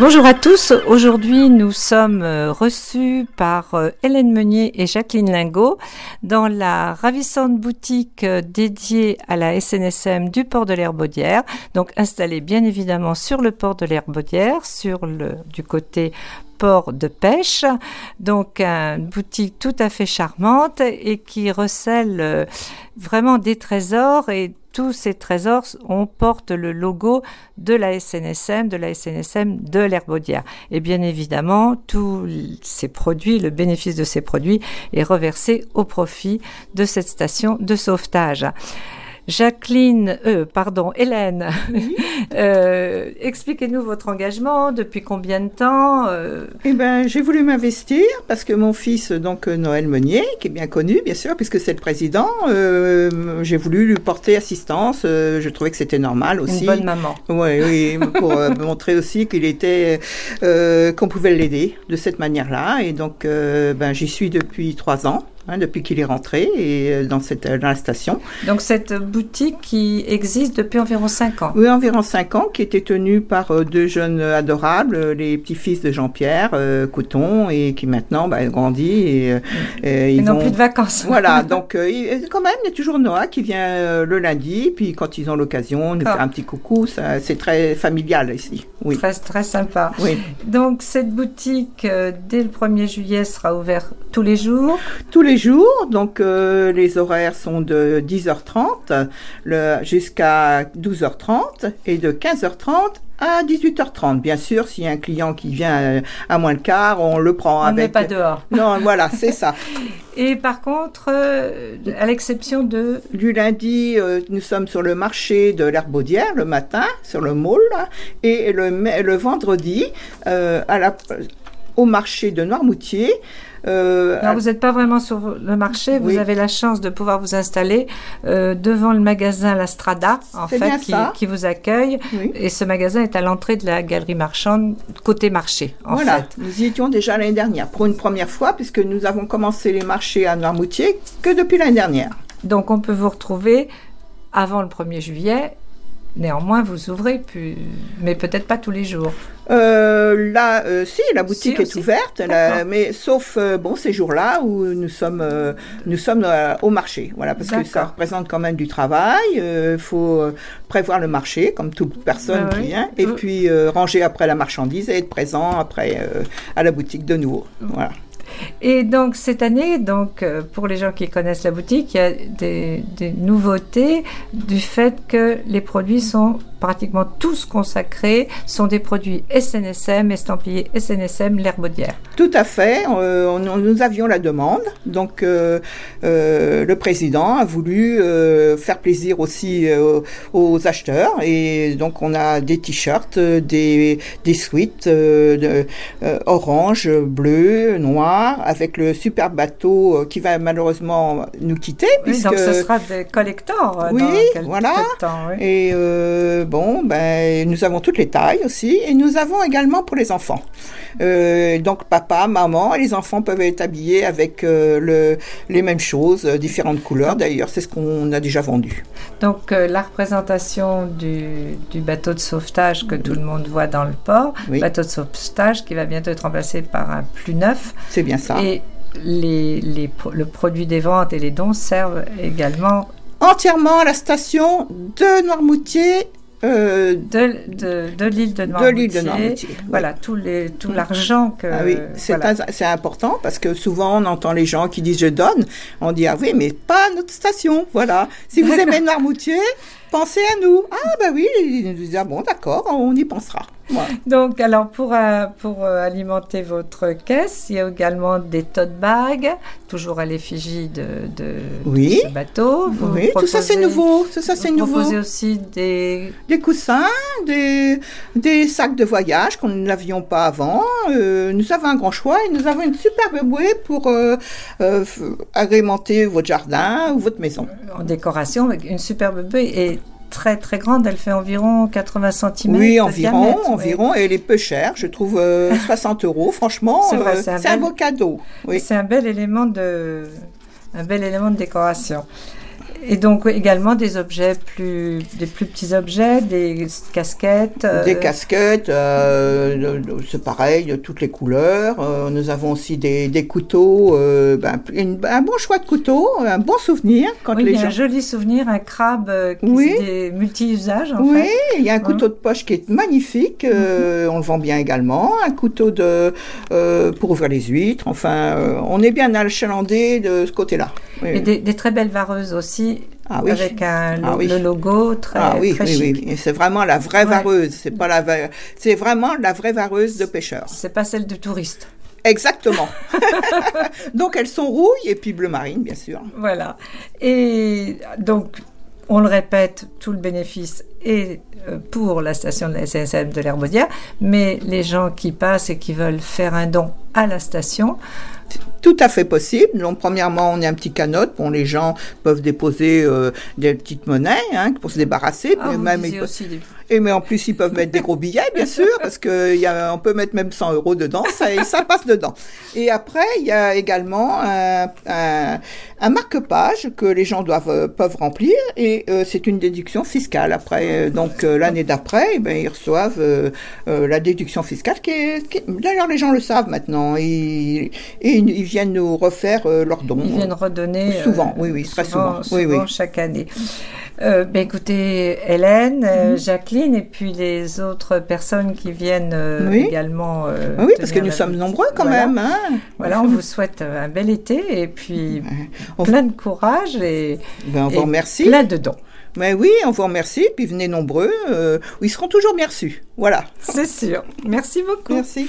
Bonjour à tous. Aujourd'hui, nous sommes euh, reçus par euh, Hélène Meunier et Jacqueline Lingot dans la ravissante boutique euh, dédiée à la SNSM du port de l'Herbaudière. Donc installée bien évidemment sur le port de l'Herbaudière, sur le du côté port de pêche. Donc une boutique tout à fait charmante et qui recèle vraiment des trésors et tous ces trésors, on porte le logo de la SNSM, de la SNSM de l'Herbaudière. Et bien évidemment, tous ces produits, le bénéfice de ces produits est reversé au profit de cette station de sauvetage. Jacqueline, euh, pardon, Hélène, euh, expliquez-nous votre engagement, depuis combien de temps euh? Eh ben, j'ai voulu m'investir parce que mon fils, donc Noël Meunier, qui est bien connu, bien sûr, puisque c'est le président, j'ai voulu lui porter assistance. je trouvais que c'était normal aussi. Une bonne maman. Ouais, oui, pour montrer aussi qu'il était, qu'on pouvait l'aider de cette manière-là. Et donc, ben, j'y suis depuis trois ans. Hein, depuis qu'il est rentré et euh, dans, cette, dans la station. Donc cette boutique qui existe depuis environ 5 ans Oui, environ 5 ans, qui était tenue par euh, deux jeunes adorables, euh, les petits-fils de Jean-Pierre Couton, et qui maintenant bah, grandit. Et, et ils n'ont plus de vacances. Voilà, donc quand même, il y a toujours Noah qui vient le lundi, puis quand ils ont l'occasion, nous faire un petit coucou, c'est très familial ici. Oui. Très, très sympa. Oui. Donc cette boutique, dès le 1er juillet, sera ouverte tous les jours Tous les jours, donc euh, les horaires sont de 10h30 jusqu'à 12h30 et de 15h30 à 18h30. Bien sûr, s'il y a un client qui vient euh, à moins le quart, on le prend on avec. On n'est pas dehors. Non, voilà, c'est ça. Et par contre, euh, à l'exception de... Du lundi, nous sommes sur le marché de l'Herbaudière le matin, sur le môle, et le, le vendredi, à la, au marché de Noirmoutier, euh, Alors, vous n'êtes pas vraiment sur le marché, vous avez la chance de pouvoir vous installer euh, devant le magasin La Strada, en fait, qui, vous accueille. Et ce magasin est à l'entrée de la galerie marchande, côté marché. En voilà, nous y étions déjà l'année dernière, pour une première fois, puisque nous avons commencé les marchés à Noirmoutier que depuis l'année dernière. Donc, on peut vous retrouver avant le 1er juillet Néanmoins, vous ouvrez, mais peut-être pas tous les jours. Euh, là, euh, si, la boutique est ouverte, mais sauf euh, bon ces jours-là où nous sommes, nous sommes au marché, voilà, parce que ça représente quand même du travail. Il faut prévoir le marché, comme toute personne qui vient, et puis ranger après la marchandise et être présent après à la boutique de nouveau. Voilà. Et donc cette année, donc euh, pour les gens qui connaissent la boutique, il y a des, des nouveautés du fait que les produits sont pratiquement tous consacrés sont des produits SNSM, estampillés SNSM, l'herbaudière. Tout à fait. Euh, nous avions la demande. Donc, euh, euh, le président a voulu faire plaisir aussi aux acheteurs. Et donc, on a des t-shirts, des, des suites de, orange, bleu, noir, avec le super bateau qui va malheureusement nous quitter. Oui, donc ce sera des collectors. Oui, voilà. Temps, oui. Et bon, ben, nous avons toutes les tailles aussi, et nous avons également pour les enfants. Euh, donc papa, maman, et les enfants peuvent être habillés avec euh, le, les mêmes choses, euh, différentes couleurs d'ailleurs, c'est ce qu'on a déjà vendu. Donc la représentation du, du, bateau de sauvetage que tout le monde voit dans le port, bateau de sauvetage qui va bientôt être remplacé par un plus neuf. C'est bien ça. Et les, les, le produit des ventes et les dons servent également entièrement à la station de Noirmoutier euh, de, de, de l'île de Noirmoutier. Voilà, tout, les, tout l'argent que. Ah oui, c'est, important parce que souvent on entend les gens qui disent je donne. On dit ah oui, mais pas à notre station. Voilà. Si vous aimez Noirmoutier, pensez à nous. Ah bah oui, ils nous disent ah bon, d'accord, on y pensera. Donc, alors, pour, euh, pour euh, alimenter votre caisse, il y a également des tote bags, toujours à l'effigie de, de, oui. ce bateau. oui, tout ça c'est nouveau. Tout ça c'est nouveau. Vous aussi des... Des coussins, des, des sacs de voyage qu'on n'avions pas avant. Euh, nous avons un grand choix et nous avons une superbe bouée pour agrémenter votre jardin ou votre maison. En décoration, une superbe bouée et très très grande, elle fait environ 80 cm. Oui, environ, environ, et elle est peu chère, je trouve 60 euh, euros, franchement, c'est euh, un, beau cadeau. Oui. C'est un bel élément de, un bel élément de décoration. Et donc également des objets plus, des plus petits objets, des casquettes. euh, Des casquettes, euh, c'est pareil, de toutes les couleurs. Euh, nous avons aussi des, des couteaux, ben, une- un bon choix de couteaux, un bon souvenir quand oui, les il y a gens. un joli souvenir, un crabe qui Oui. est multi-usage Oui, fait. il y a un couteau de poche qui est magnifique, euh, on le vend bien également. Un couteau de pour ouvrir les huîtres. Enfin, on est bien achalandé de ce côté-là. Oui, Et des, des très belles vareuses aussi, Ah oui. avec un, Ah oui. le logo très, Ah oui, très oui, chic. oui. Et c'est vraiment la vraie Ouais. vareuse. C'est pas la, va- c'est vraiment la vraie vareuse de pêcheurs. C'est pas celle du touriste. Exactement. Donc elles sont rouilles et puis bleu marine, bien sûr. Voilà. Et donc, on le répète, tout le bénéfice est euh, pour la station de la SNCF de l'Herbaudière, mais les gens qui passent et qui veulent faire un don à la station, Tout à fait possible. Donc, premièrement, on est un petit canotte. Bon, les gens peuvent déposer euh, des petites monnaies hein, pour se débarrasser. ah, mais vous même, disiez ils peuvent- aussi des- Et mais en plus, ils peuvent mettre des gros billets, bien sûr, parce que y a, on peut mettre même 100 euros dedans, ça, et ça passe dedans. Et après, il y a également un, un, un marque-page que les gens doivent euh, peuvent remplir, et euh, c'est une déduction fiscale. Après, euh, donc euh, l'année d'après, eh ben, ils reçoivent euh, la déduction fiscale, qui est, qui est- d'ailleurs les gens le savent maintenant, et, et ils, viennent nous refaire leurs dons. Ils viennent redonner. Souvent, oui, oui, très souvent. Oui, oui. chaque année. Euh, ben écoutez, Hélène, euh, Jacqueline, et puis les autres personnes qui viennent euh, Mhm. Oui. également. euh, Ah oui, parce que nous sommes nombreux quand Voilà. même. Hein Voilà, on vous souhaite un bel été et puis On- plein de courage et, Ben, on et vous remercie. plein de dons. Mais oui, on vous remercie, puis venez nombreux. euh, ils seront toujours bien reçus. Voilà. C'est sûr. Merci beaucoup. Merci.